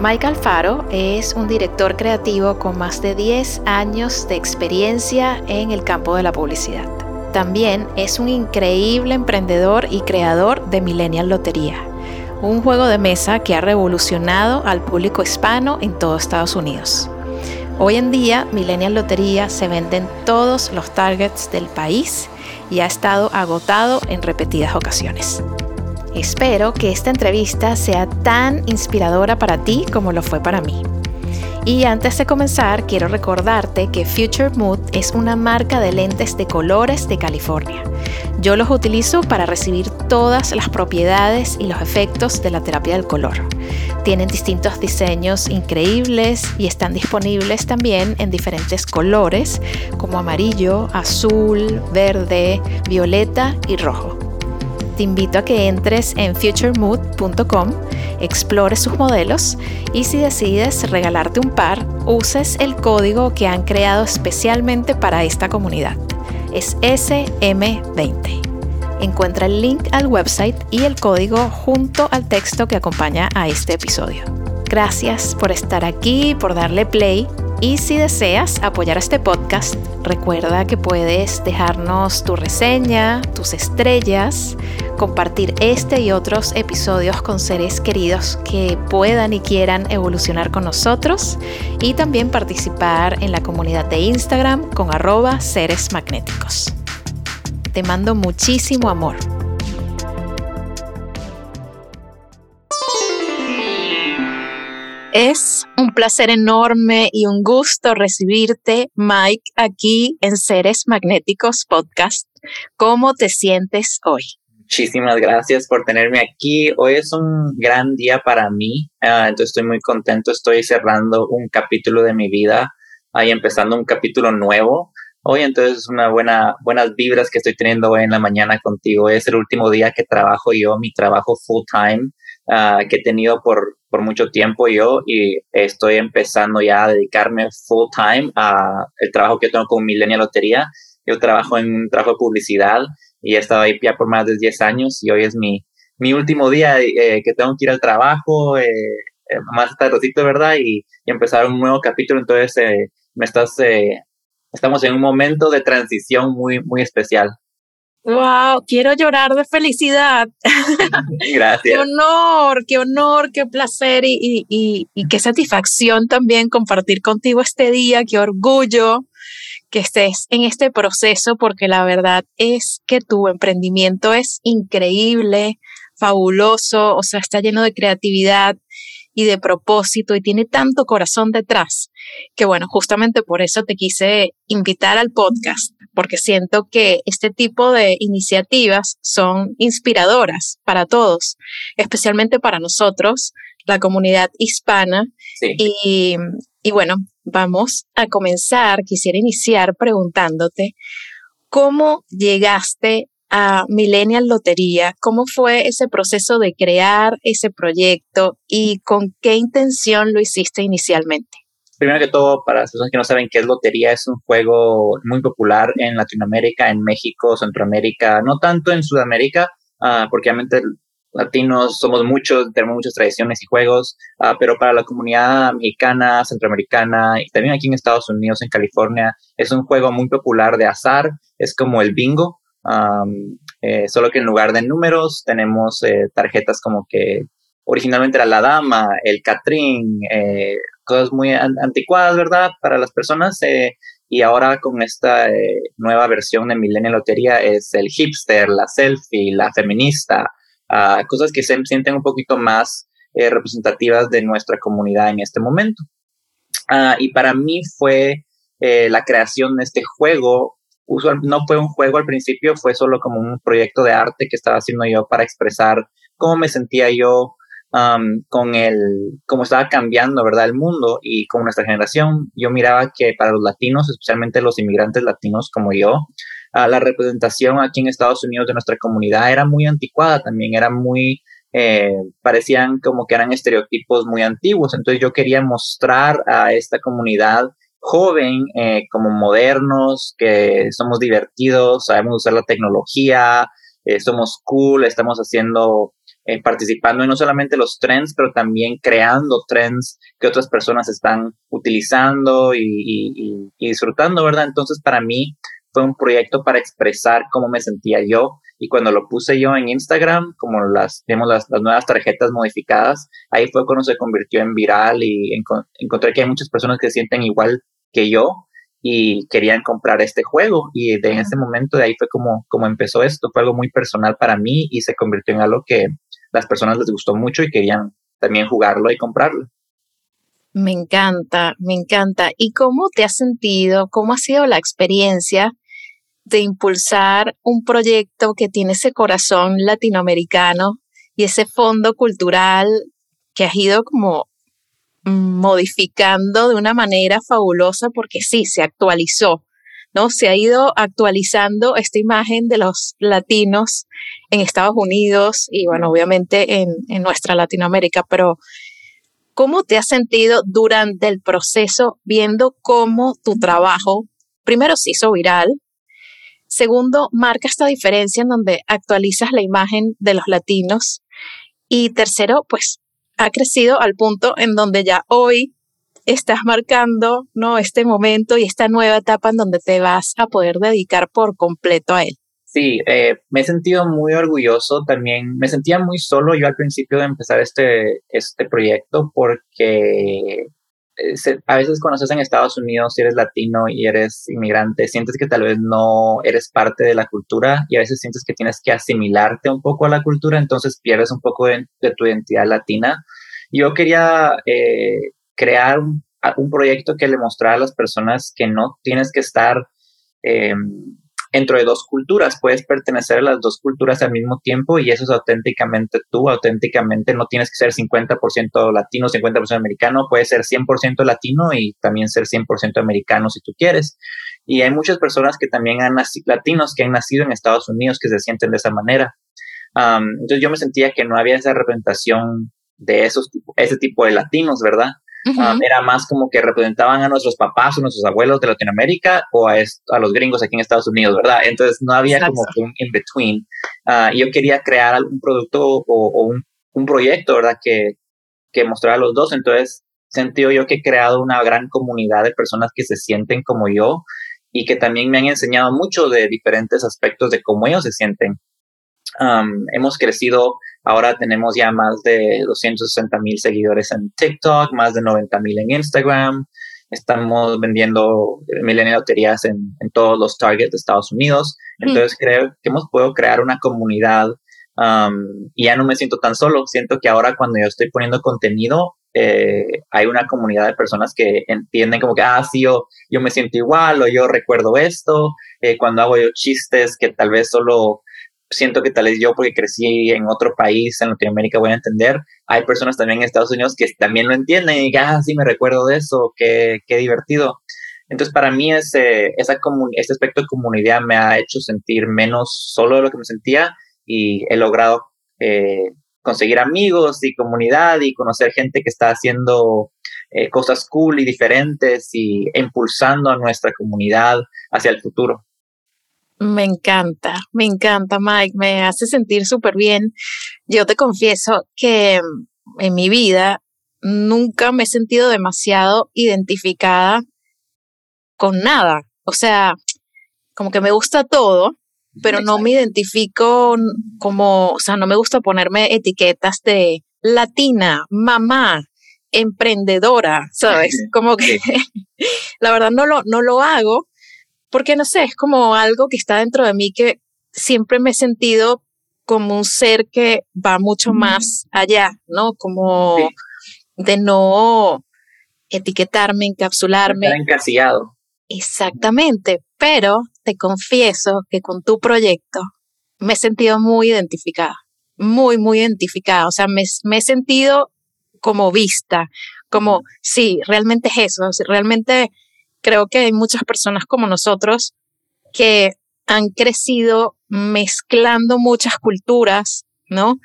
Mike Alfaro es un director creativo con más de 10 años de experiencia en el campo de la publicidad. También es un increíble emprendedor y creador de Millennial Lotería, un juego de mesa que ha revolucionado al público hispano en todo Estados Unidos. Hoy en día, Millennial Lotería se vende en todos los targets del país y ha estado agotado en repetidas ocasiones. Espero que esta entrevista sea tan inspiradora para ti como lo fue para mí. Y antes de comenzar, quiero recordarte que Future Mood es una marca de lentes de colores de California. Yo los utilizo para recibir todas las propiedades y los efectos de la terapia del color. Tienen distintos diseños increíbles y están disponibles también en diferentes colores como amarillo, azul, verde, violeta y rojo te invito a que entres en futuremood.com, explores sus modelos y si decides regalarte un par, uses el código que han creado especialmente para esta comunidad. Es SM20. Encuentra el link al website y el código junto al texto que acompaña a este episodio. Gracias por estar aquí, por darle play y si deseas apoyar este podcast, recuerda que puedes dejarnos tu reseña, tus estrellas, compartir este y otros episodios con seres queridos que puedan y quieran evolucionar con nosotros y también participar en la comunidad de Instagram con arroba seres magnéticos. Te mando muchísimo amor. Es un placer enorme y un gusto recibirte, Mike, aquí en Seres Magnéticos Podcast. ¿Cómo te sientes hoy? Muchísimas gracias por tenerme aquí. Hoy es un gran día para mí, ah, entonces estoy muy contento. Estoy cerrando un capítulo de mi vida y empezando un capítulo nuevo. Hoy entonces es una buena, buenas vibras que estoy teniendo hoy en la mañana contigo. Es el último día que trabajo yo, mi trabajo full time ah, que he tenido por por mucho tiempo yo y estoy empezando ya a dedicarme full time a el trabajo que tengo con Millennial Lotería. Yo trabajo en un trabajo de publicidad y he estado ahí ya por más de 10 años y hoy es mi, mi último día eh, que tengo que ir al trabajo, eh, eh más tardecito, ¿verdad? Y, y, empezar un nuevo capítulo. Entonces, eh, me estás, estamos en un momento de transición muy, muy especial. Wow, quiero llorar de felicidad. Gracias. qué honor, qué honor, qué placer y, y, y, qué satisfacción también compartir contigo este día, qué orgullo que estés en este proceso porque la verdad es que tu emprendimiento es increíble, fabuloso, o sea, está lleno de creatividad y de propósito y tiene tanto corazón detrás que bueno, justamente por eso te quise invitar al podcast porque siento que este tipo de iniciativas son inspiradoras para todos, especialmente para nosotros, la comunidad hispana. Y, y bueno, vamos a comenzar. Quisiera iniciar preguntándote, ¿cómo llegaste a Millennial Lotería? ¿Cómo fue ese proceso de crear ese proyecto y con qué intención lo hiciste inicialmente? Primero que todo, para las personas que no saben qué es lotería, es un juego muy popular en Latinoamérica, en México, Centroamérica, no tanto en Sudamérica, uh, porque obviamente latinos somos muchos, tenemos muchas tradiciones y juegos, uh, pero para la comunidad mexicana, centroamericana y también aquí en Estados Unidos, en California, es un juego muy popular de azar, es como el bingo, um, solo que en lugar de números tenemos eh, tarjetas como que originalmente era la dama, el catrín, eh, cosas muy anticuadas, ¿verdad? Para las personas. Eh, y ahora con esta eh, nueva versión de Millennial Lotería es el hipster, la selfie, la feminista, uh, cosas que se sienten un poquito más eh, representativas de nuestra comunidad en este momento. Uh, y para mí fue eh, la creación de este juego. Usual, no fue un juego al principio, fue solo como un proyecto de arte que estaba haciendo yo para expresar cómo me sentía yo con el, cómo estaba cambiando, ¿verdad? El mundo y con nuestra generación, yo miraba que para los latinos, especialmente los inmigrantes latinos como yo, la representación aquí en Estados Unidos de nuestra comunidad era muy anticuada también, era muy, eh, parecían como que eran estereotipos muy antiguos. Entonces yo quería mostrar a esta comunidad joven eh, como modernos, que somos divertidos, sabemos usar la tecnología, eh, somos cool, estamos haciendo, participando en no solamente los trends, pero también creando trends que otras personas están utilizando y disfrutando, ¿verdad? Entonces para mí fue un proyecto para expresar cómo me sentía yo. Y cuando lo puse yo en Instagram, como las, vemos las, nuevas tarjetas modificadas, ahí fue cuando se convirtió en viral y encontré que hay muchas personas que se sienten igual que yo y querían comprar este juego. Y de ese momento de ahí fue como, como empezó esto. Fue algo muy personal para mí y se convirtió en algo que las personas les gustó mucho y querían también jugarlo y comprarlo. Me encanta, me encanta. ¿Y cómo te has sentido? ¿Cómo ha sido la experiencia de impulsar un proyecto que tiene ese corazón latinoamericano y ese fondo cultural que has ido como modificando de una manera fabulosa porque sí, se actualizó, ¿no? Se ha ido actualizando esta imagen de los latinos en Estados Unidos y bueno, obviamente en, en nuestra Latinoamérica, pero ¿Cómo te has sentido durante el proceso viendo cómo tu trabajo, primero se hizo viral, segundo, marca esta diferencia en donde actualizas la imagen de los latinos y tercero, pues ha crecido al punto en donde ya hoy estás marcando ¿no? este momento y esta nueva etapa en donde te vas a poder dedicar por completo a él. Sí, eh, me he sentido muy orgulloso también. Me sentía muy solo yo al principio de empezar este, este proyecto porque eh, a veces cuando estás en Estados Unidos, si eres latino y eres inmigrante, sientes que tal vez no eres parte de la cultura y a veces sientes que tienes que asimilarte un poco a la cultura, entonces pierdes un poco de, tu identidad latina. Yo quería eh, crear un, proyecto que le mostrara a las personas que no tienes que estar... Eh, dentro de dos culturas. Puedes pertenecer a las dos culturas al mismo tiempo y eso es auténticamente tú, auténticamente no tienes que ser 50% latino, 50% americano, puedes ser 100% latino y también ser 100% americano si tú quieres. Y hay muchas personas que también han nacido, latinos que han nacido en Estados Unidos que se sienten de esa manera. entonces yo me sentía que no había esa representación de esos ese tipo de latinos, ¿verdad? Um, era más como que representaban a nuestros papás o nuestros abuelos de Latinoamérica o a, a los gringos aquí en Estados Unidos, ¿verdad? Entonces no había como un in-between. Uh, yo quería crear algún producto o, un, un, proyecto, ¿verdad? Que, que mostrara a los dos. Entonces sentí yo que he creado una gran comunidad de personas que se sienten como yo y que también me han enseñado mucho de diferentes aspectos de cómo ellos se sienten. Um, hemos crecido Ahora tenemos ya más de 260 mil seguidores en TikTok, más de 90 mil en Instagram. Estamos vendiendo millennial loterías en, en, todos los targets de Estados Unidos. Entonces creo que hemos podido crear una comunidad um, y ya no me siento tan solo. Siento que ahora cuando yo estoy poniendo contenido, eh, hay una comunidad de personas que entienden como que, ah, sí, yo, yo me siento igual o yo recuerdo esto. Eh, cuando hago yo chistes que tal vez solo siento que tal vez yo, porque crecí en otro país, en Latinoamérica, voy a entender. Hay personas también en Estados Unidos que también lo entienden y que, ah, sí, me recuerdo de eso, qué, qué divertido. Entonces, para mí, ese, esa este aspecto de comunidad me ha hecho sentir menos solo de lo que me sentía y he logrado eh, conseguir amigos y comunidad y conocer gente que está haciendo eh, cosas cool y diferentes y impulsando a nuestra comunidad hacia el futuro. Me encanta, me encanta, Mike, me hace sentir súper bien. Yo te confieso que mm, en mi vida nunca me he sentido demasiado identificada con nada. O sea, como que me gusta todo, pero no me identifico como, o sea, no me gusta ponerme etiquetas de latina, mamá, emprendedora, ¿sabes? Como que la verdad no lo, no lo hago porque no sé, es como algo que está dentro de mí que siempre me he sentido como un ser que va mucho más allá, ¿no? Como de no etiquetarme, encapsularme. Estar encasillado. Exactamente, pero te confieso que con tu proyecto me he sentido muy identificada. muy, muy identificada. O sea, me, he sentido como vista, como, sí, realmente es eso. realmente creo que hay muchas personas como nosotros que han crecido mezclando muchas culturas, ¿no?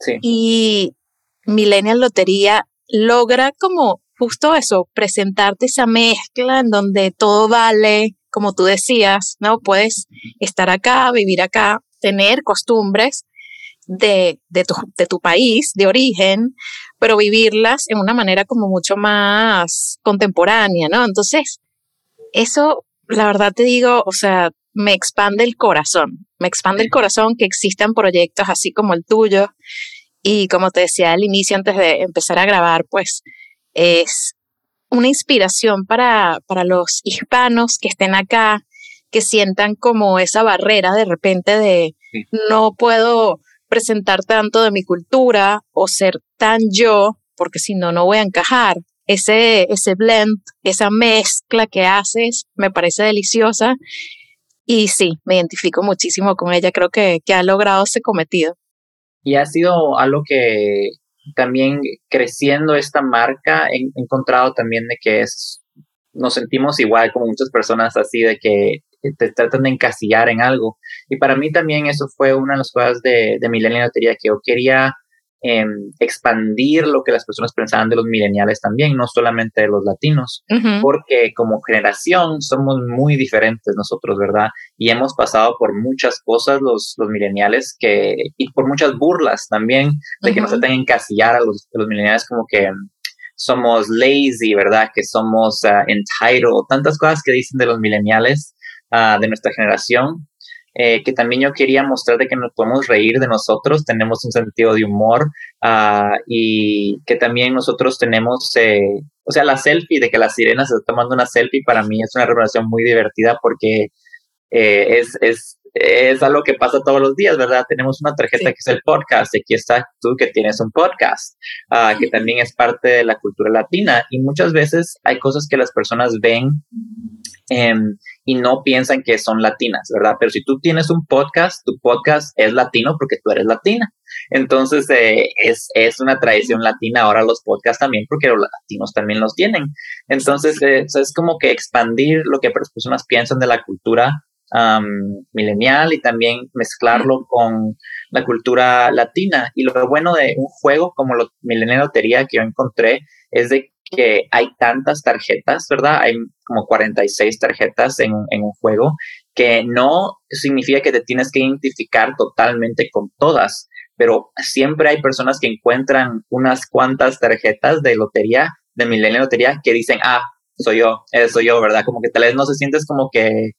Sí. Y Millennial Lotería logra como justo eso, presentarte esa mezcla en donde todo vale, como tú decías, ¿no? Puedes estar acá, vivir acá, tener costumbres de, de, tu, de tu país, de origen, pero vivirlas en una manera como mucho más contemporánea, ¿no? Entonces, eso, la verdad te digo, o sea, me expande el corazón, me expande el corazón que existan proyectos así como el tuyo. Y como te decía al inicio, antes de empezar a grabar, pues es una inspiración para, para los hispanos que estén acá, que sientan como esa barrera de repente de no puedo presentar tanto de mi cultura o ser tan yo, porque si no, no voy a encajar. Ese, ese blend, esa mezcla que haces, me parece deliciosa. Y sí, me identifico muchísimo con ella. Creo que, que ha logrado ese cometido. Y ha sido algo que también creciendo esta marca he encontrado también de que es, nos sentimos igual como muchas personas así de que te tratan de encasillar en algo. Y para mí también eso fue una de las cosas de, de Lotería que yo quería expandir lo que las personas pensaban de los mileniales también, no solamente de los latinos, porque como generación somos muy diferentes nosotros, ¿verdad? Y hemos pasado por muchas cosas los, los mileniales que, y por muchas burlas también, de que nos tratan de encasillar a los, los mileniales como que somos lazy, ¿verdad? Que somos uh, entitled, tantas cosas que dicen de los mileniales uh, de nuestra generación eh, que también yo quería mostrar de que nos podemos reír de nosotros, tenemos un sentido de humor uh, y que también nosotros tenemos, eh, o sea, la selfie, de que la sirena se está tomando una selfie, para mí es una revelación muy divertida porque eh, es, es, es algo que pasa todos los días, ¿verdad? Tenemos una tarjeta que es el podcast, aquí está tú que tienes un podcast, uh, que también es parte de la cultura latina y muchas veces hay cosas que las personas ven Em, y no piensan que son latinas, ¿verdad? Pero si tú tienes un podcast, tu podcast es latino porque tú eres latina. Entonces eh, es, es, una tradición latina ahora los podcasts también porque los latinos también los tienen. Entonces eh, es como que expandir lo que las personas piensan de la cultura milenial y también mezclarlo con la cultura latina. Y lo bueno de un juego como lo Millennial Lotería que yo encontré es de que hay tantas tarjetas, ¿verdad? Hay como 46 tarjetas en, en, un juego, que no significa que te tienes que identificar totalmente con todas, pero siempre hay personas que encuentran unas cuantas tarjetas de lotería, de milenio lotería, que dicen, ah, soy yo, soy yo, ¿verdad? Como que tal vez no se sientes como que,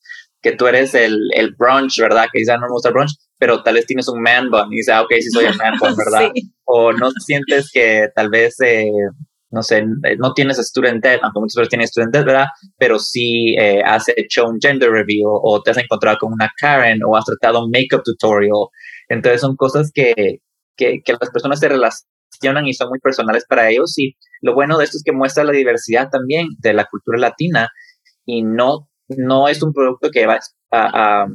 que tú eres el, el brunch, ¿verdad? Que dice, ah, no me gusta el brunch, pero tal vez tienes un man bun y dices, ah, ok, sí soy el man bun, ¿verdad? O no sientes que tal vez... Eh, no sé, no tienes student debt, aunque muchas veces tienes student debt, ¿verdad? Pero sí eh, has hecho un gender review o te has encontrado con una Karen o has tratado un makeup tutorial. Entonces son cosas que, que, que las personas se relacionan y son muy personales para ellos. Y lo bueno de esto es que muestra la diversidad también de la cultura latina y no, no es un producto que va a, a,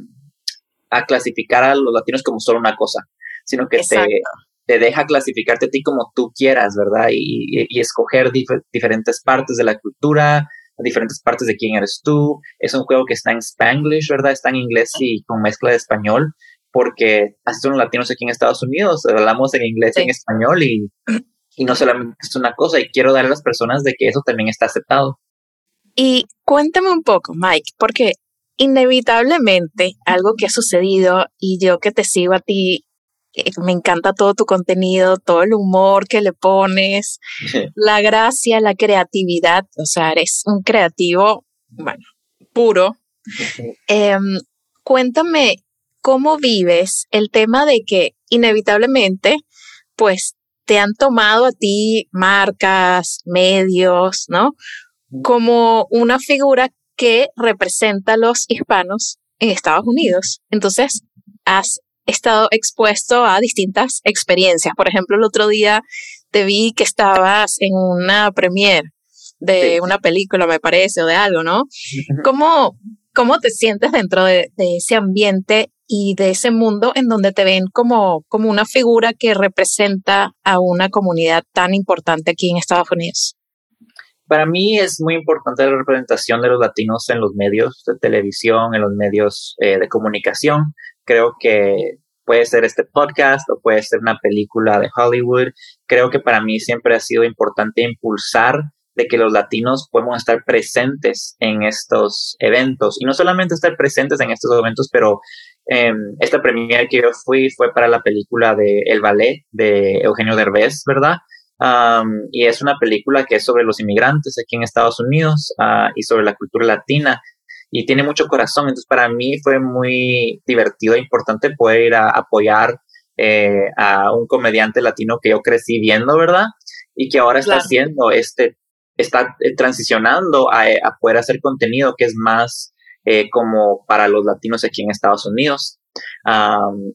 a clasificar a los latinos como solo una cosa, sino que te, te deja clasificarte a ti como tú quieras, ¿verdad? Y, escoger diferentes partes de la cultura, diferentes partes de quién eres tú. Es un juego que está en Spanglish, ¿verdad? Está en inglés y con mezcla de español, porque así son los latinos aquí en Estados Unidos, hablamos en inglés y en español y, y no solamente es una cosa, y quiero dar a las personas de que eso también está aceptado. Y cuéntame un poco, Mike, porque inevitablemente algo que ha sucedido y yo que te sigo a ti eh, me encanta todo tu contenido, todo el humor que le pones, la gracia, la creatividad, o sea, eres un creativo, bueno, puro. Em, cuéntame cómo vives el tema de que inevitablemente, pues, te han tomado a ti marcas, medios, ¿no? Como una figura que representa a los hispanos en Estados Unidos. Entonces, has estado expuesto a distintas experiencias. Por ejemplo, el otro día te vi que estabas en una premiere de una película, me parece, o de algo, ¿no? ¿Cómo, cómo te sientes dentro de, ese ambiente y de ese mundo en donde te ven como, como una figura que representa a una comunidad tan importante aquí en Estados Unidos? Para mí es muy importante la representación de los latinos en los medios de televisión, en los medios eh, de comunicación. Creo que puede ser este podcast o puede ser una película de Hollywood. Creo que para mí siempre ha sido importante impulsar de que los latinos podemos estar presentes en estos eventos y no solamente estar presentes en estos eventos, pero eh, esta premiere que yo fui fue para la película de El Ballet de Eugenio Derbez, ¿verdad? Y es una película que es sobre los inmigrantes aquí en Estados Unidos uh, y sobre la cultura latina y tiene mucho corazón. Entonces, para mí fue muy divertido e importante poder ir a apoyar eh, a un comediante latino que yo crecí viendo, ¿verdad? Y que ahora está haciendo este, está eh, transicionando a, a, poder hacer contenido que es más eh, como para los latinos aquí en Estados Unidos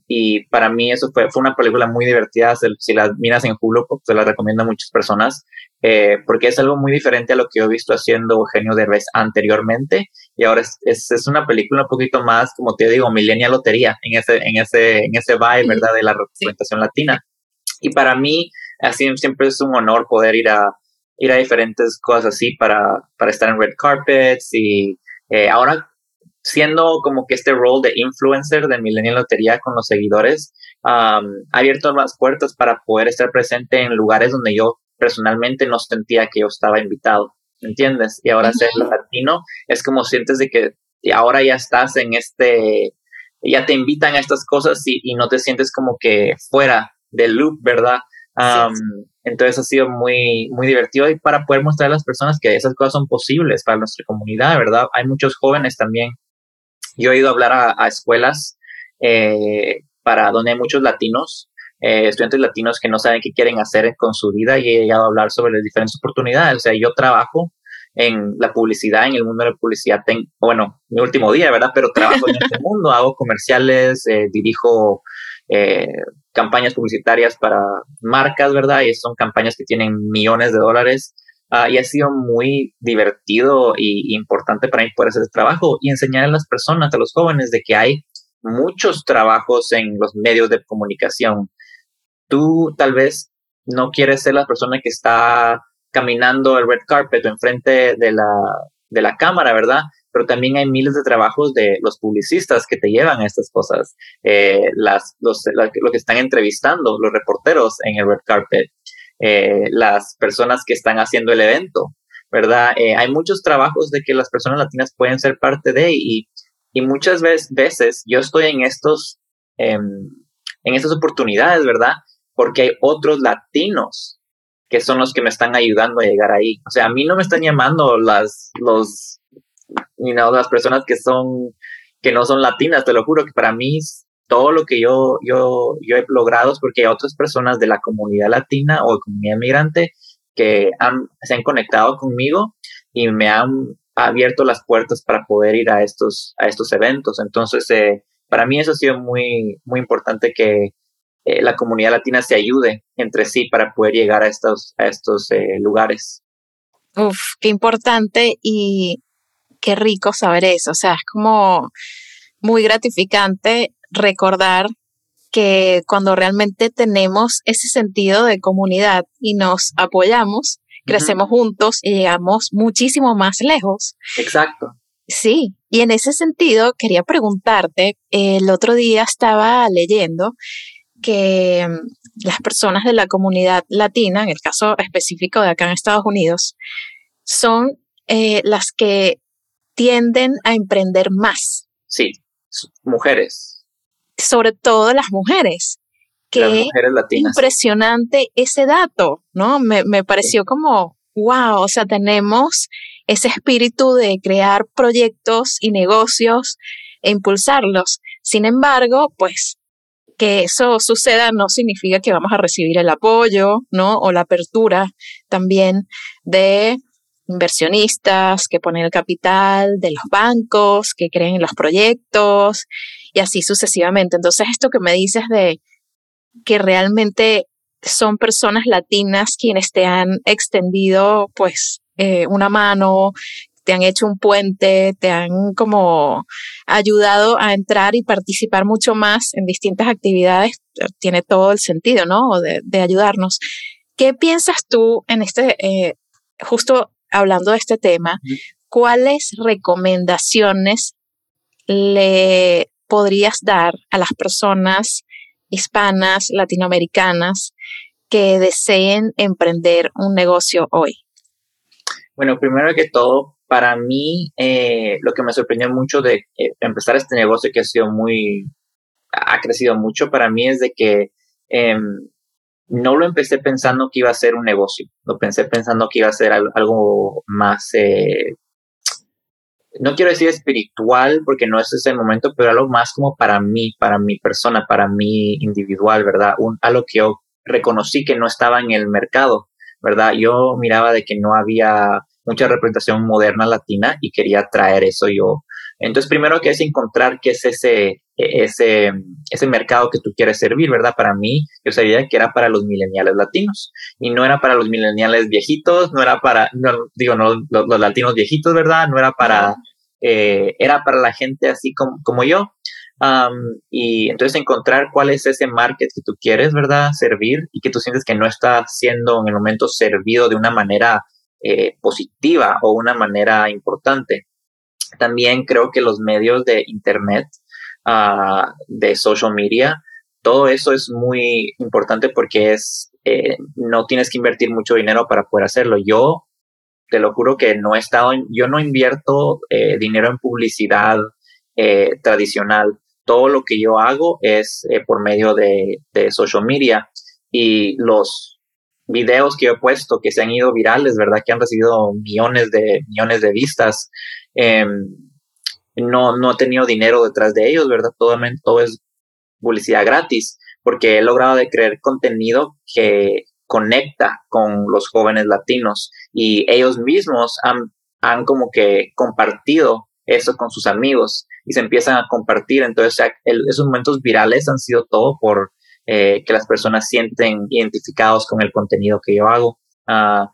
y para mí eso fue, fue una película muy divertida. Si la miras en Hulu, pues se la recomiendo a muchas personas, eh, porque es algo muy diferente a lo que yo he visto haciendo Eugenio Derbez anteriormente. Y ahora es, es, una película un poquito más, como te digo, millennial lotería, en ese, en ese, en ese vibe, ¿verdad? De la representación latina. Y para mí, así siempre es un honor poder ir a, ir a diferentes cosas así para, para estar en red carpets y eh, ahora siendo como que este rol de influencer de Millennial Lotería con los seguidores, ha abierto más puertas para poder estar presente en lugares donde yo personalmente no sentía que yo estaba invitado, ¿entiendes? Y ahora ser latino es como sientes de que ahora ya estás en este, ya te invitan a estas cosas y, no te sientes como que fuera del loop, ¿verdad? Entonces ha sido muy, muy divertido y para poder mostrar a las personas que esas cosas son posibles para nuestra comunidad, ¿verdad? Hay muchos jóvenes también yo he ido a hablar a, escuelas eh, para donde hay muchos latinos, eh, estudiantes latinos que no saben qué quieren hacer con su vida y he llegado a hablar sobre las diferentes oportunidades. O sea, yo trabajo en la publicidad, en el mundo de la publicidad, bueno, mi último día, ¿verdad? Pero trabajo en este mundo, hago comerciales, eh, dirijo campañas publicitarias para marcas, ¿verdad? Y son campañas que tienen millones de dólares. Ah, y ha sido muy divertido y importante para mí poder hacer este trabajo y enseñar a las personas, a los jóvenes, de que hay muchos trabajos en los medios de comunicación. Tú tal vez no quieres ser la persona que está caminando el red carpet enfrente de la, de la cámara, ¿verdad? Pero también hay miles de trabajos de los publicistas que te llevan a estas cosas, eh, las, los, lo que están entrevistando, los reporteros en el red carpet, eh, las personas que están haciendo el evento, ¿verdad? Eh, hay muchos trabajos de que las personas latinas pueden ser parte de y, muchas veces, yo estoy en estos, em, en estas oportunidades, ¿verdad? Porque hay otros latinos que son los que me están ayudando a llegar ahí. O sea, a mí no me están llamando las, los, you las personas que son, que no son latinas, te lo juro que para mí todo lo que yo, yo, yo he logrado es porque hay otras personas de la comunidad latina o de comunidad migrante que han, se han conectado conmigo y me han abierto las puertas para poder ir a estos, a estos eventos. Entonces, eh, para mí eso ha sido muy, muy importante que eh, la comunidad latina se ayude entre sí para poder llegar a estos, a estos eh, lugares. Uf, qué importante y qué rico saber eso. O sea, es como muy gratificante recordar que cuando realmente tenemos ese sentido de comunidad y nos apoyamos, crecemos juntos y llegamos muchísimo más lejos. Exacto. Sí, y en ese sentido quería preguntarte, el otro día estaba leyendo que mm, las personas de la comunidad latina, en el caso específico de acá en Estados Unidos, son eh, las que tienden a emprender más. Sí, mujeres sobre todo las mujeres. Qué impresionante ese dato, ¿no? Me, me pareció como, wow, o sea, tenemos ese espíritu de crear proyectos y negocios e impulsarlos. Sin embargo, pues que eso suceda no significa que vamos a recibir el apoyo, ¿no? O la apertura también de inversionistas que ponen el capital, de los bancos que creen en los proyectos y así sucesivamente. Entonces, esto que me dices de que realmente son personas latinas quienes te han extendido pues eh, una mano, te han hecho un puente, te han como ayudado a entrar y participar mucho más en distintas actividades, tiene todo el sentido, ¿no? De, de ayudarnos. ¿Qué piensas tú en este, eh, justo hablando de este tema, cuáles recomendaciones le podrías dar a las personas hispanas, latinoamericanas, que deseen emprender un negocio hoy? Bueno, primero que todo, para mí, eh, lo que me sorprendió mucho de eh, empezar este negocio que ha sido muy, ha crecido mucho para mí es de que em, no lo empecé pensando que iba a ser un negocio, lo pensé pensando que iba a ser algo más, eh, no quiero decir espiritual porque no es ese momento, pero algo más como para mí, para mi persona, para mí individual, ¿verdad? Un, algo que yo reconocí que no estaba en el mercado, ¿verdad? Yo miraba de que no había mucha representación moderna latina y quería traer eso yo. Entonces, primero que es encontrar qué es ese, ese, ese mercado que tú quieres servir, ¿verdad? Para mí, yo sabía que era para los millennials latinos y no era para los millennials viejitos, no era para, digo, no, los, latinos viejitos, ¿verdad? No era para, eh, era para la gente así como, como yo. y entonces encontrar cuál es ese market que tú quieres, ¿verdad? Servir y que tú sientes que no está siendo en el momento servido de una manera eh, positiva o una manera importante. También creo que los medios de Internet, uh, de social media, todo eso es muy importante porque es, eh, no tienes que invertir mucho dinero para poder hacerlo. Yo te lo juro que no he estado, yo no invierto eh, dinero en publicidad eh, tradicional. Todo lo que yo hago es por medio de, de social media y los videos que he puesto que se han ido virales, ¿verdad? Que han recibido millones de, millones de vistas. Em, no, no he tenido dinero detrás de ellos, ¿verdad? Todo, todo es publicidad gratis, porque he logrado de crear contenido que conecta con los jóvenes latinos y ellos mismos han, han como que compartido eso con sus amigos y se empiezan a compartir. Entonces, esos momentos virales han sido todo por eh, que las personas sienten identificados con el contenido que yo hago. Uh,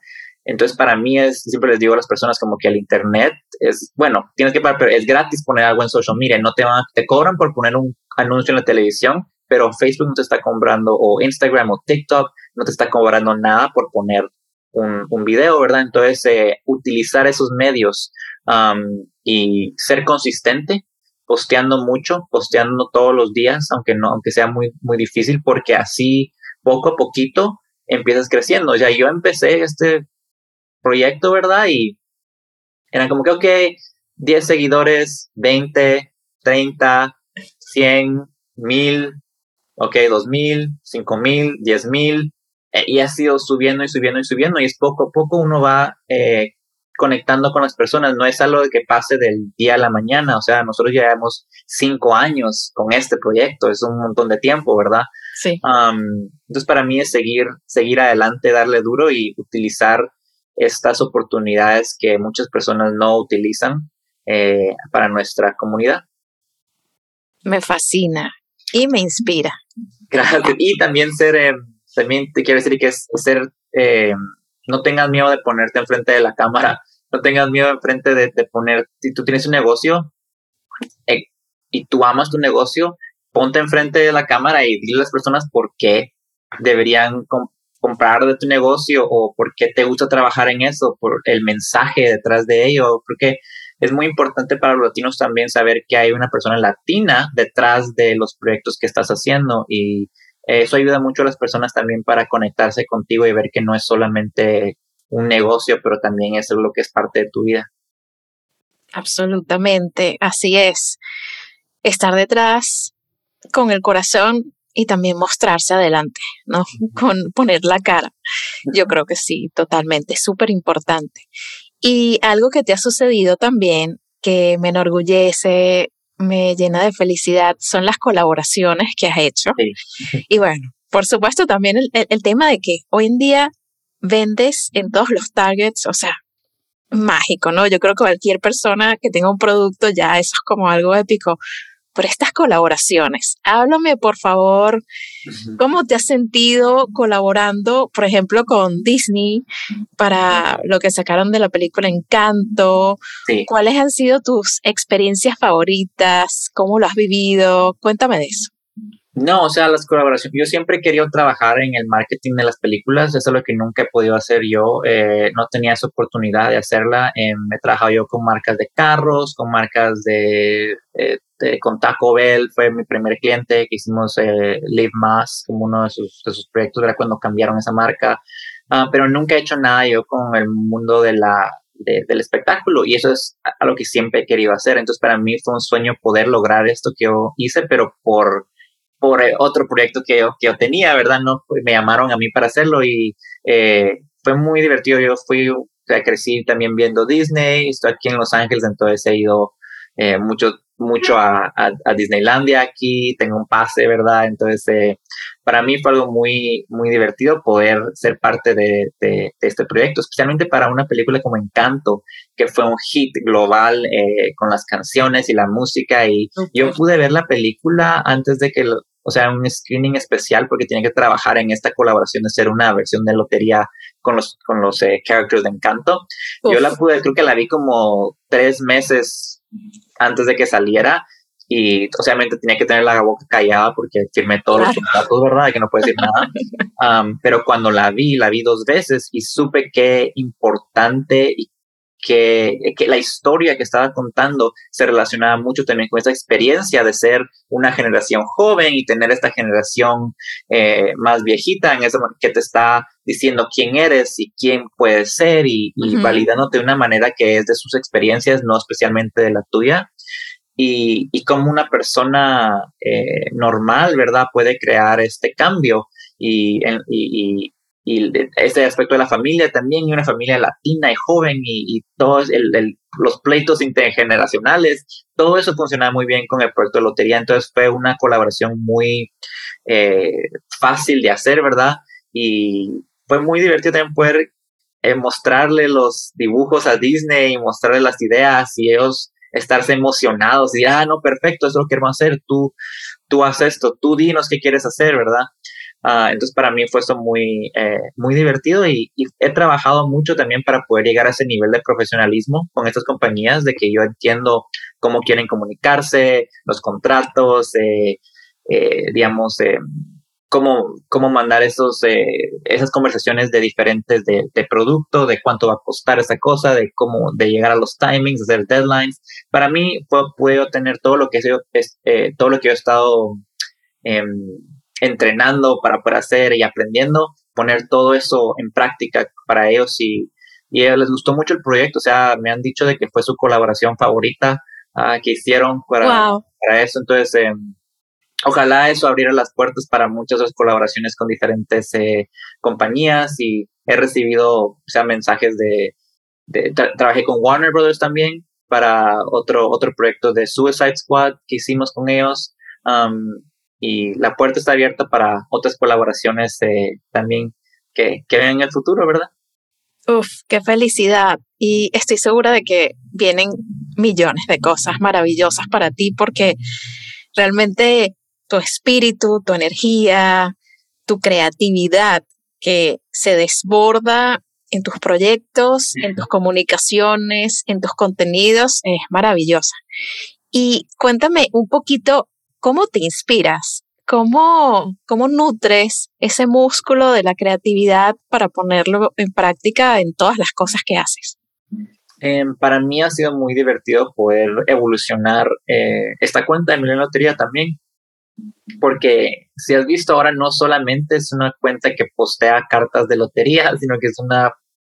entonces, para mí es, siempre les digo a las personas como que el Internet es, bueno, tienes que pagar, pero es gratis poner algo en social media, no te van, te cobran por poner un anuncio en la televisión, pero Facebook no te está cobrando, o Instagram o TikTok no te está cobrando nada por poner un, un video, ¿verdad? Entonces, eh, utilizar esos medios um, y ser consistente, posteando mucho, posteando todos los días, aunque no, aunque sea muy, muy difícil, porque así poco a poquito empiezas creciendo. Ya yo empecé este proyecto, ¿verdad? Y eran como que, ok, 10 seguidores, 20, 30, 100, 1000, ok, 2000, 5000, 10000, eh, y ha sido subiendo y subiendo y subiendo, y es poco a poco uno va eh, conectando con las personas, no es algo de que pase del día a la mañana, o sea, nosotros llevamos cinco años con este proyecto, es un montón de tiempo, ¿verdad? Sí. entonces, para mí es seguir, seguir adelante, darle duro y utilizar estas oportunidades que muchas personas no utilizan eh, para nuestra comunidad. Me fascina y me inspira. Gracias. Y también ser, eh, también te quiero decir que es ser, eh, no tengas miedo de ponerte enfrente de la cámara, no tengas miedo enfrente de, de poner, si tú tienes un negocio y tú amas tu negocio, ponte enfrente de la cámara y dile a las personas por qué deberían comprar de tu negocio o por qué te gusta trabajar en eso, por el mensaje detrás de ello. porque es muy importante para los latinos también saber que hay una persona latina detrás de los proyectos que estás haciendo y eso ayuda mucho a las personas también para conectarse contigo y ver que no es solamente un negocio, pero también es lo que es parte de tu vida. Absolutamente, así es. Estar detrás con el corazón y también mostrarse adelante, ¿no? Con poner la cara. Yo creo que sí, totalmente, súper importante. Y algo que te ha sucedido también, que me enorgullece, me llena de felicidad, son las colaboraciones que has hecho. Y bueno, por supuesto también el, el tema de que hoy en día vendes en todos los targets, o sea, mágico, ¿no? Yo creo que cualquier persona que tenga un producto ya eso es como algo épico por estas colaboraciones. Háblame, por favor, cómo te has sentido colaborando, por ejemplo, con Disney para lo que sacaron de la película Encanto. ¿Cuáles han sido tus experiencias favoritas? ¿Cómo lo has vivido? Cuéntame de eso. No, o sea, las colaboraciones. Yo siempre he querido trabajar en el marketing de las películas. Eso es lo que nunca he podido hacer yo. Eh, no tenía esa oportunidad de hacerla. Eh, he trabajado yo con marcas de carros, con marcas de, eh, con Taco Bell. Fue mi primer cliente que hicimos Live Más como uno de sus, de sus proyectos. Era cuando cambiaron esa marca. Ah, pero nunca he hecho nada yo con el mundo de la, del espectáculo y eso es a lo que siempre he querido hacer. Entonces para mí fue un sueño poder lograr esto que yo hice, pero por por eh, otro proyecto que yo, que yo tenía, ¿verdad? No, me llamaron a mí para hacerlo y eh, fue muy divertido. Yo fui, o crecí también viendo Disney, estoy aquí en Los Ángeles, entonces he ido eh, mucho, mucho a, a, Disneylandia aquí, tengo un pase, ¿verdad? Entonces, eh, para mí fue algo muy, muy divertido poder ser parte de, de, este proyecto, especialmente para una película como Encanto, que fue un hit global eh, con las canciones y la música. Y yo pude ver la película antes de que, o sea, un screening especial porque tenía que trabajar en esta colaboración de ser una versión de lotería con los, con los eh, characters de Encanto. Yo la pude, creo que la vi como tres meses antes de que saliera y obviamente tenía que tener la boca callada porque firmé todos los contratos, ¿verdad? Que no puedo decir nada. pero cuando la vi, la vi dos veces y supe qué importante y que, que, la historia que estaba contando se relacionaba mucho también con esa experiencia de ser una generación joven y tener esta generación eh, más viejita en eso que te está diciendo quién eres y quién puedes ser y, validándote de una manera que es de sus experiencias, no especialmente de la tuya. Y, y como una persona eh, normal, ¿verdad? Puede crear este cambio y, y, y ese aspecto de la familia también, y una familia latina y joven, y, todos los pleitos intergeneracionales, todo eso funcionaba muy bien con el proyecto de lotería, entonces fue una colaboración muy eh, fácil de hacer, ¿verdad? Y fue muy divertido también poder eh, mostrarle los dibujos a Disney y mostrarle las ideas y ellos estarse emocionados y, ah, no, perfecto, eso es lo que queremos hacer, tú, tú haces esto, tú dinos qué quieres hacer, ¿verdad? Ah, entonces para mí fue eso muy, eh, muy divertido y, he trabajado mucho también para poder llegar a ese nivel de profesionalismo con estas compañías, de que yo entiendo cómo quieren comunicarse, los contratos, eh, eh, digamos, cómo, cómo mandar esos, esas conversaciones de diferentes de, de, producto, de cuánto va a costar esa cosa, de cómo, de llegar a los timings, hacer deadlines. Para mí puedo, tener todo lo que, es, todo lo que yo he estado em, entrenando para poder hacer y aprendiendo, poner todo eso en práctica para ellos y, y a ellos les gustó mucho el proyecto, o sea, me han dicho de que fue su colaboración favorita ah, que hicieron para, para eso, entonces eh, ojalá eso abriera las puertas para muchas otras colaboraciones con diferentes eh, compañías y he recibido, o sea, mensajes de, de trabajé con Warner Brothers también para otro, otro proyecto de Suicide Squad que hicimos con ellos. Um, y la puerta está abierta para otras colaboraciones eh, también que, que ven en el futuro, ¿verdad? Uf, qué felicidad. Y estoy segura de que vienen millones de cosas maravillosas para ti porque realmente tu espíritu, tu energía, tu creatividad que se desborda en tus proyectos, en tus comunicaciones, en tus contenidos, es maravillosa. Y cuéntame un poquito ¿cómo te inspiras? ¿Cómo, ¿Cómo nutres ese músculo de la creatividad para ponerlo en práctica en todas las cosas que haces? Em, para mí ha sido muy divertido poder evolucionar eh, esta cuenta de Milenio Lotería también, porque si has visto ahora no solamente es una cuenta que postea cartas de lotería, sino que es una,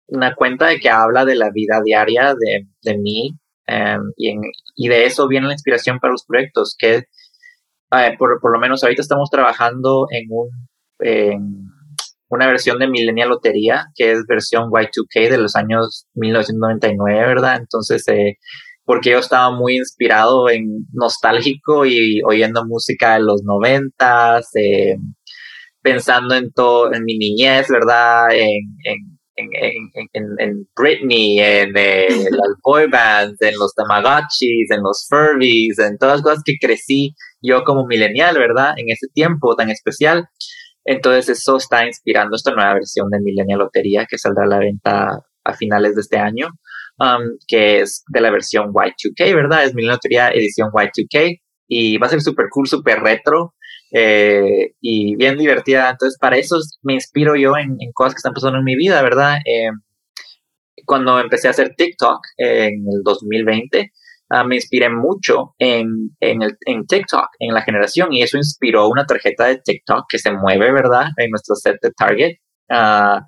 una cuenta que habla de la vida diaria de, de mí em, y, y, de eso viene la inspiración para los proyectos, que por, por, lo menos ahorita estamos trabajando en, un, en una versión de Millennial Lotería, que es versión Y2K de los años 1999, ¿verdad? Entonces, eh, porque yo estaba muy inspirado en nostálgico y oyendo música de los noventas, eh, pensando en todo, en mi niñez, ¿verdad? En, en, en, Britney, en eh, las boy bands, en los Tamagotchis, en los Furbies, en todas las cosas que crecí yo como millennial, ¿verdad? En ese tiempo tan especial. Entonces eso está inspirando esta nueva versión de Millennial Lotería que saldrá a la venta a finales de este año, um, que es de la versión Y2K, ¿verdad? Es Millennial Lotería edición Y2K y va a ser súper cool, súper retro eh, y bien divertida. Entonces, para eso me inspiro yo en, cosas que están pasando en mi vida, ¿verdad? Eh, cuando empecé a hacer TikTok en el 2020, ah, me inspiré mucho en, en, el, en TikTok, en la generación, y eso inspiró una tarjeta de TikTok que se mueve, ¿verdad? En nuestro set de Target, uh,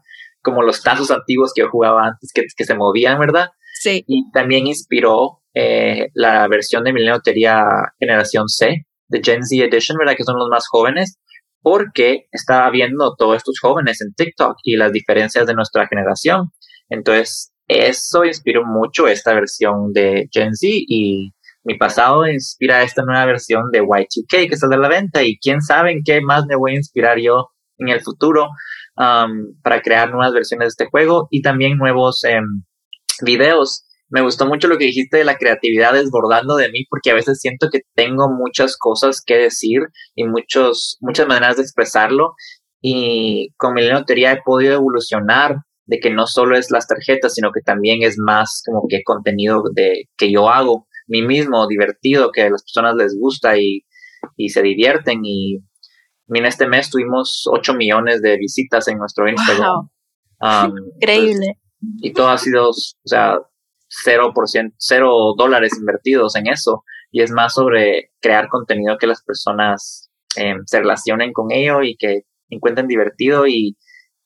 como los tazos antiguos que yo jugaba antes, que, que se movían, ¿verdad? Sí. Y también inspiró eh, la versión de Milenio Lotería Generación C, de Gen Z Edition, ¿verdad? Que son los más jóvenes, porque estaba viendo todos estos jóvenes en TikTok y las diferencias de nuestra generación. Entonces, eso inspiró mucho esta versión de Gen Z y mi pasado inspira esta nueva versión de Y2K que está de la venta y quién sabe en qué más me voy a inspirar yo en el futuro um, para crear nuevas versiones de este juego y también nuevos um, videos me gustó mucho lo que dijiste de la creatividad desbordando de mí, porque a veces siento que tengo muchas cosas que decir y muchos, muchas maneras de expresarlo. Y con mi lotería he podido evolucionar de que no solo es las tarjetas, sino que también es más como que contenido de que yo hago mí mismo, divertido, que a las personas les gusta y, y se divierten. Y en este mes tuvimos 8 millones de visitas en nuestro Instagram. Um, Increíble. y todo ha sido, o sea, 0%, cero dólares invertidos en eso. Y es más sobre crear contenido que las personas em, se relacionen con ello y que encuentren divertido y,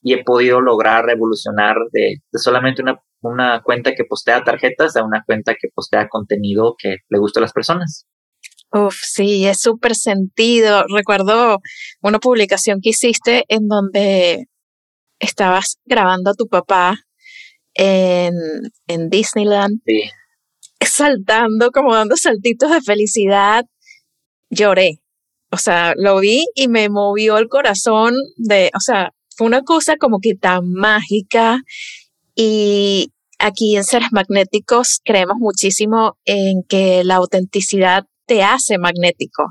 he podido lograr revolucionar de, solamente una, una, cuenta que postea tarjetas a una cuenta que postea contenido que le gusta a las personas. Uf, sí, es súper sentido. Recuerdo una publicación que hiciste en donde estabas grabando a tu papá en, en Disneyland, saltando, como dando saltitos de felicidad, lloré. O sea, lo vi y me movió el corazón de, o sea, fue una cosa como que tan mágica y aquí en Seres Magnéticos creemos muchísimo en que la autenticidad te hace magnético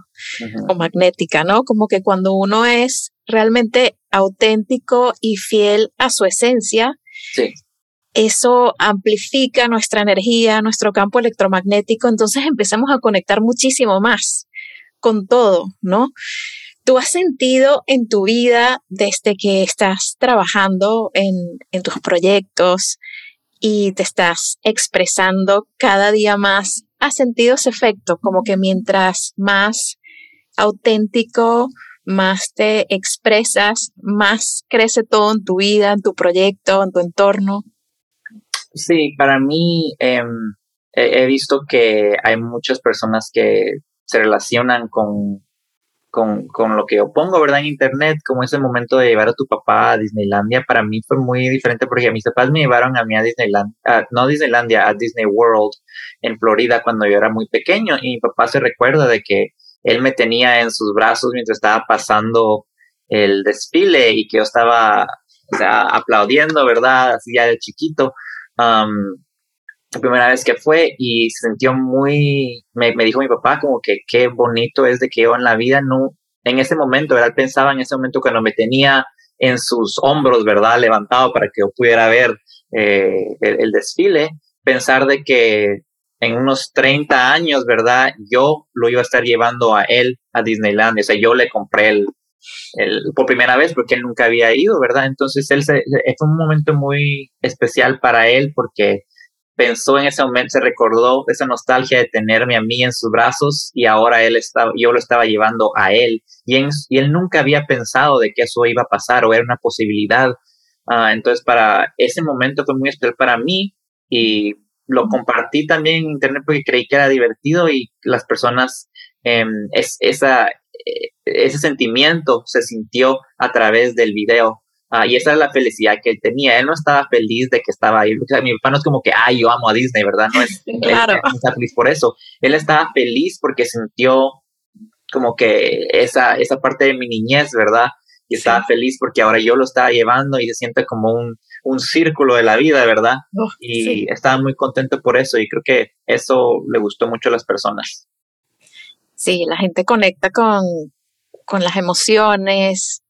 o magnética, ¿no? Como que cuando uno es realmente auténtico y fiel a su esencia, sí eso amplifica nuestra energía, nuestro campo electromagnético, entonces empezamos a conectar muchísimo más con todo, ¿no? ¿Tú has sentido en tu vida desde que estás trabajando en, en tus proyectos y te estás expresando cada día más, has sentido ese efecto, como que mientras más auténtico, más te expresas, más crece todo en tu vida, en tu proyecto, en tu entorno? Sí, para mí em, he, visto que hay muchas personas que se relacionan con, con, con, lo que yo pongo, ¿verdad? En internet, como ese momento de llevar a tu papá a Disneylandia, para mí fue muy diferente porque mis papás me llevaron a mí a Disneyland, no a Disneylandia, a Disney World en Florida cuando yo era muy pequeño y mi papá se recuerda de que él me tenía en sus brazos mientras estaba pasando el desfile y que yo estaba o sea, aplaudiendo, ¿verdad? Así ya de chiquito la primera vez que fue y se sintió muy, me, dijo mi papá como que qué bonito es de que yo en la vida no, en ese momento, ¿verdad? Pensaba en ese momento cuando me tenía en sus hombros, ¿verdad? Levantado para que yo pudiera ver eh, el, desfile, pensar de que en unos 30 años, ¿verdad? Yo lo iba a estar llevando a él a Disneyland, o sea, yo le compré el, por primera vez porque él nunca había ido, ¿verdad? Entonces él se, fue un momento muy especial para él porque pensó en ese momento, se recordó esa nostalgia de tenerme a mí en sus brazos y ahora él estaba, yo lo estaba llevando a él y, él nunca había pensado de que eso iba a pasar o era una posibilidad. Ah, entonces para ese momento fue muy especial para mí y lo compartí también en internet porque creí que era divertido y las personas em, eh, ese sentimiento se sintió a través del video. Ah, y esa es la felicidad que él tenía. Él no estaba feliz de que estaba ahí. mi papá no es como que, ay, yo amo a Disney, ¿verdad? No es, claro. él, está feliz por eso. Él estaba feliz porque sintió como que esa, esa parte de mi niñez, ¿verdad? Y estaba feliz porque ahora yo lo estaba llevando y se siente como un, un círculo de la vida, ¿verdad? y estaba muy contento por eso y creo que eso le gustó mucho a las personas. Sí, la gente conecta con, con las emociones,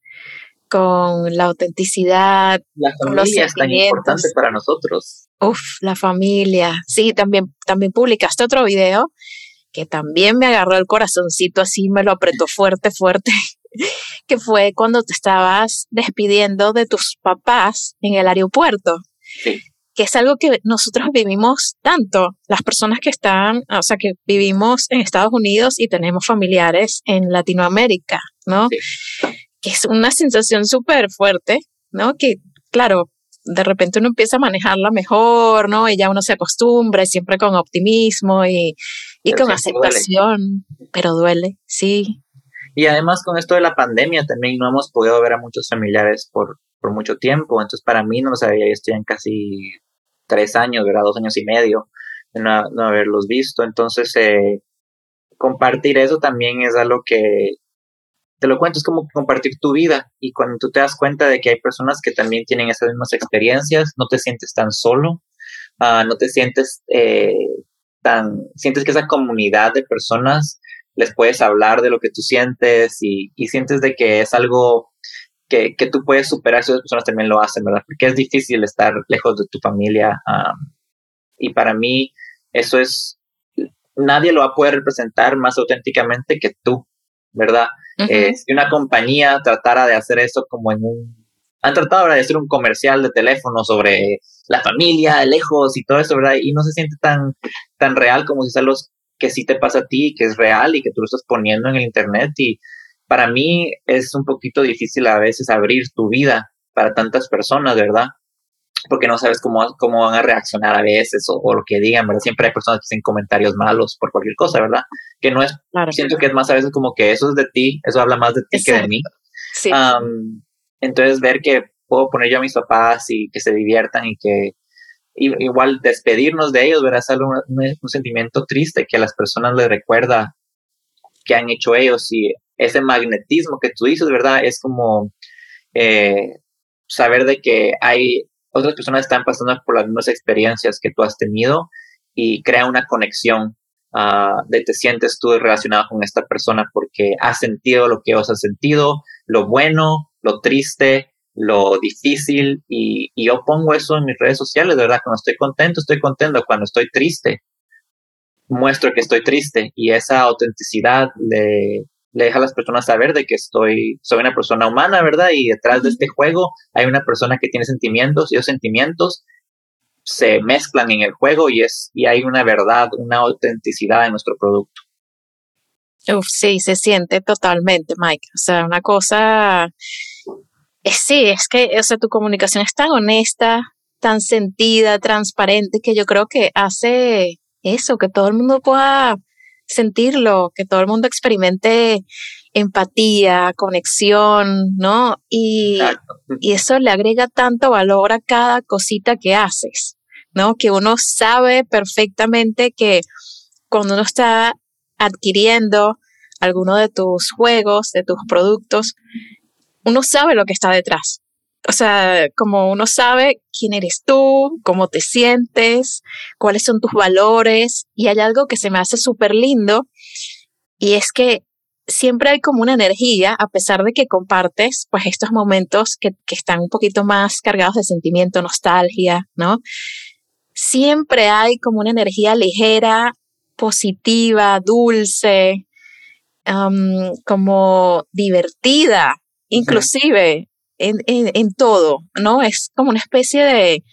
con la autenticidad. La familia es tan importante para nosotros. Uf, la familia. Sí, también, también publicaste otro video que también me agarró el corazoncito así, me lo apretó fuerte, fuerte, que fue cuando te estabas despidiendo de tus papás en el aeropuerto. Sí. Que es algo que nosotros vivimos tanto, las personas que están, o sea, que vivimos en Estados Unidos y tenemos familiares en Latinoamérica, ¿no? Que es una sensación súper fuerte, ¿no? Que, claro, de repente uno empieza a manejarla mejor, ¿no? Y ya uno se acostumbra, siempre con optimismo y, y con aceptación, pero duele, sí. Y además con esto de la pandemia también no hemos podido ver a muchos familiares por, por mucho tiempo, entonces para mí no lo sabía, yo estoy en casi tres años, ¿verdad? Dos años y medio de no, no haberlos visto, entonces eh, compartir eso también es algo que, te lo cuento, es como compartir tu vida y cuando tú te das cuenta de que hay personas que también tienen esas mismas experiencias, no te sientes tan solo, uh, no te sientes eh, tan, sientes que esa comunidad de personas les puedes hablar de lo que tú sientes y, y sientes de que es algo que, que, tú puedes superar si otras personas también lo hacen, ¿verdad? Porque es difícil estar lejos de tu familia um, y para mí eso es, nadie lo va a poder representar más auténticamente que tú, ¿verdad? Eh, si una compañía tratara de hacer eso como en un... Han tratado de hacer un comercial de teléfono sobre la familia, lejos y todo eso, ¿verdad? Y no se siente tan, tan real como si es algo que sí te pasa a ti, que es real y que tú lo estás poniendo en el Internet. Y para mí es un poquito difícil a veces abrir tu vida para tantas personas, ¿verdad? Porque no sabes cómo, cómo van a reaccionar a veces o, lo que digan, ¿verdad? Siempre hay personas que hacen comentarios malos por cualquier cosa, ¿verdad? Que no es, siento que es más a veces como que eso es de ti, eso habla más de ti que de mí. Sí. entonces ver que puedo poner yo a mis papás y que se diviertan y que igual despedirnos de ellos, ¿verdad? Es algo, un, sentimiento triste que a las personas les recuerda que han hecho ellos y ese magnetismo que tú dices, ¿verdad? Es como eh, saber de que hay otras personas están pasando por las mismas experiencias que tú has tenido y crea una conexión uh, de te sientes tú relacionado con esta persona porque has sentido lo que os has sentido, lo bueno, lo triste, lo difícil y, y, yo pongo eso en mis redes sociales, de verdad, cuando estoy contento, estoy contento, cuando estoy triste, muestro que estoy triste y esa autenticidad de le deja a las personas saber de que estoy, soy una persona humana, ¿verdad? Y detrás de este juego hay una persona que tiene sentimientos y esos sentimientos se mezclan en el juego y, es, y hay una verdad, una autenticidad en nuestro producto. Uf, sí, se siente totalmente, Mike. O sea, una cosa, es, sí, es que, o sea, tu comunicación es tan honesta, tan sentida, transparente, que yo creo que hace eso, que todo el mundo pueda sentirlo, que todo el mundo experimente empatía, conexión, ¿no? Y, y, eso le agrega tanto valor a cada cosita que haces, ¿no? Que uno sabe perfectamente que cuando uno está adquiriendo alguno de tus juegos, de tus productos, uno sabe lo que está detrás o sea, como uno sabe quién eres tú, cómo te sientes, cuáles son tus valores, y hay algo que se me hace súper lindo, y es que siempre hay como una energía, a pesar de que compartes, pues estos momentos que, que están un poquito más cargados de sentimiento, nostalgia, ¿no? Siempre hay como una energía ligera, positiva, dulce, como divertida, inclusive en, todo, ¿no? Es como una especie de,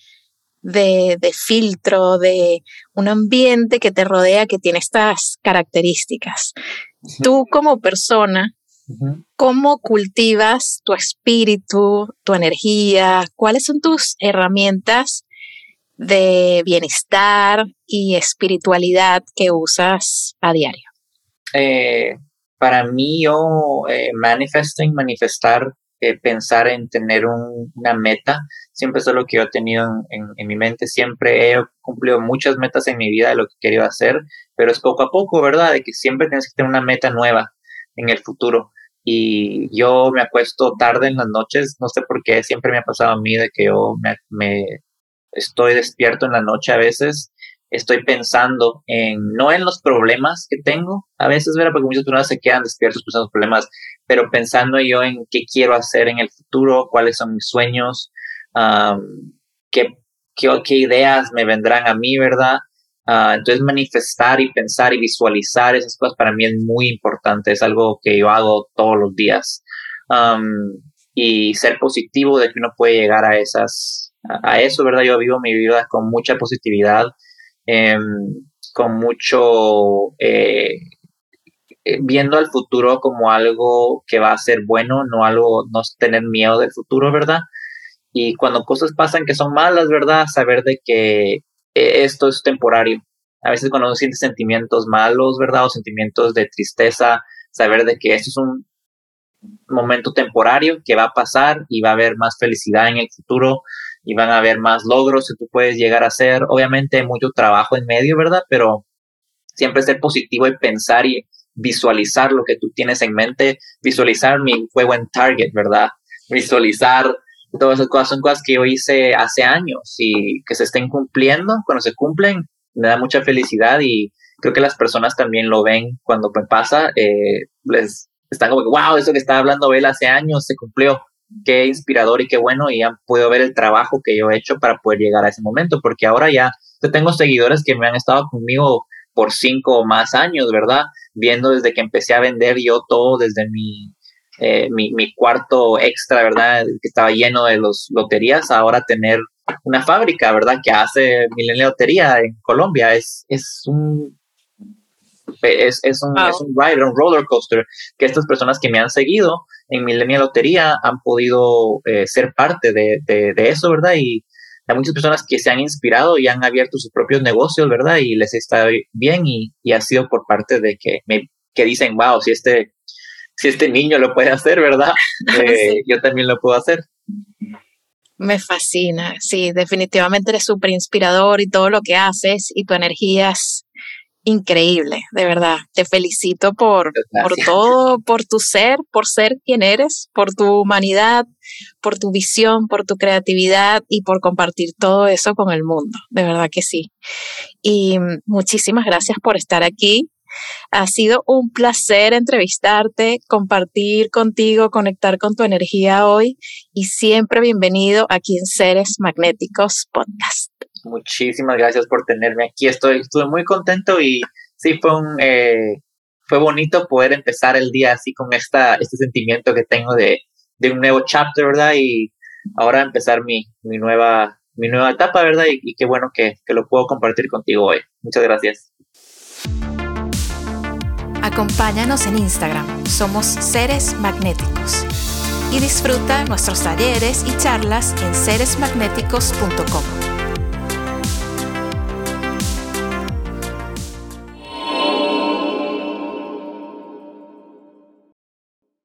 de, filtro, de un ambiente que te rodea que tiene estas características. Tú como persona, ¿cómo cultivas tu espíritu, tu energía? ¿Cuáles son tus herramientas de bienestar y espiritualidad que usas a diario? Eh, para mí, yo eh, manifesting, manifestar eh, pensar en tener una meta. Siempre es lo que yo he tenido en, mi mente. Siempre he cumplido muchas metas en mi vida de lo que querido hacer, pero es poco a poco, ¿verdad? De que siempre tienes que tener una meta nueva en el futuro. y yo me acuesto tarde en las noches, no sé por qué, siempre me ha pasado a mí de que yo me, estoy despierto en la noche a veces, estoy pensando en, no en los problemas que tengo, a veces, ¿verdad? Porque muchas personas se quedan despiertos pensando en los problemas, pero pensando yo en qué quiero hacer en el futuro, cuáles son mis sueños, qué, qué, ideas me vendrán a mí, ¿verdad? Ah, entonces manifestar y pensar y visualizar esas cosas para mí es muy importante, es algo que yo hago todos los días. y ser positivo de que uno puede llegar a esas, a, eso, ¿verdad? Yo vivo mi vida con mucha positividad, em, con mucho, eh, eh, viendo al futuro como algo que va a ser bueno, no algo, no tener miedo del futuro, ¿verdad? Y cuando cosas pasan que son malas, ¿verdad? Saber de que e, esto es temporario. A veces cuando uno siente sentimientos malos, ¿verdad? O sentimientos de tristeza, saber de que esto es un momento temporario que va a pasar y va a haber más felicidad en el futuro y van a haber más logros que tú puedes llegar a hacer. Obviamente hay mucho trabajo en medio, ¿verdad? Pero siempre ser positivo y pensar y visualizar lo que tú tienes en mente, visualizar mi juego en Target, ¿verdad? Visualizar todas esas cosas son cosas que yo hice hace años y que se estén cumpliendo, cuando se cumplen, me da mucha felicidad y creo que las personas también lo ven cuando pasa, eh, les están como, wow, eso que estaba hablando él hace años se cumplió, qué inspirador y qué bueno y han podido ver el trabajo que yo he hecho para poder llegar a ese momento, porque ahora ya tengo seguidores que me han estado conmigo por cinco o más años, ¿verdad? Viendo desde que empecé a vender yo todo desde mi eh, mi, mi, cuarto extra, ¿verdad? Que estaba lleno de los loterías, ahora tener una fábrica, ¿verdad? Que hace Milenio Lotería en Colombia es, es un es, es, un, es un ride, un roller coaster que estas personas que me han seguido en Millennial Lotería han podido eh, ser parte de, de, de, eso, ¿verdad? Y hay muchas personas que se han inspirado y han abierto sus propios negocios, ¿verdad? Y les está bien y, y ha sido por parte de que me que dicen, wow, si este si este niño lo puede hacer, ¿verdad? Eh, yo también lo puedo hacer. Me fascina, sí, definitivamente eres súper inspirador y todo lo que haces y tu energía es increíble, de verdad. Te felicito por, por todo, por tu ser, por ser quien eres, por tu humanidad, por tu visión, por tu creatividad y por compartir todo eso con el mundo, de verdad que sí. Y muchísimas gracias por estar aquí ha sido un placer entrevistarte, compartir contigo, conectar con tu energía hoy y siempre bienvenido aquí en Seres Magnéticos Podcast. Muchísimas gracias por tenerme aquí. Estoy, estuve muy contento y sí fue un eh, fue bonito poder empezar el día así con esta este sentimiento que tengo de, de un nuevo chapter, ¿verdad? Y ahora empezar mi, mi nueva mi nueva etapa, ¿verdad? Y, qué bueno que, que lo puedo compartir contigo hoy. Muchas gracias. Acompáñanos en Instagram, somos Seres Magnéticos. Y disfruta nuestros talleres y charlas en seresmagnéticos.com.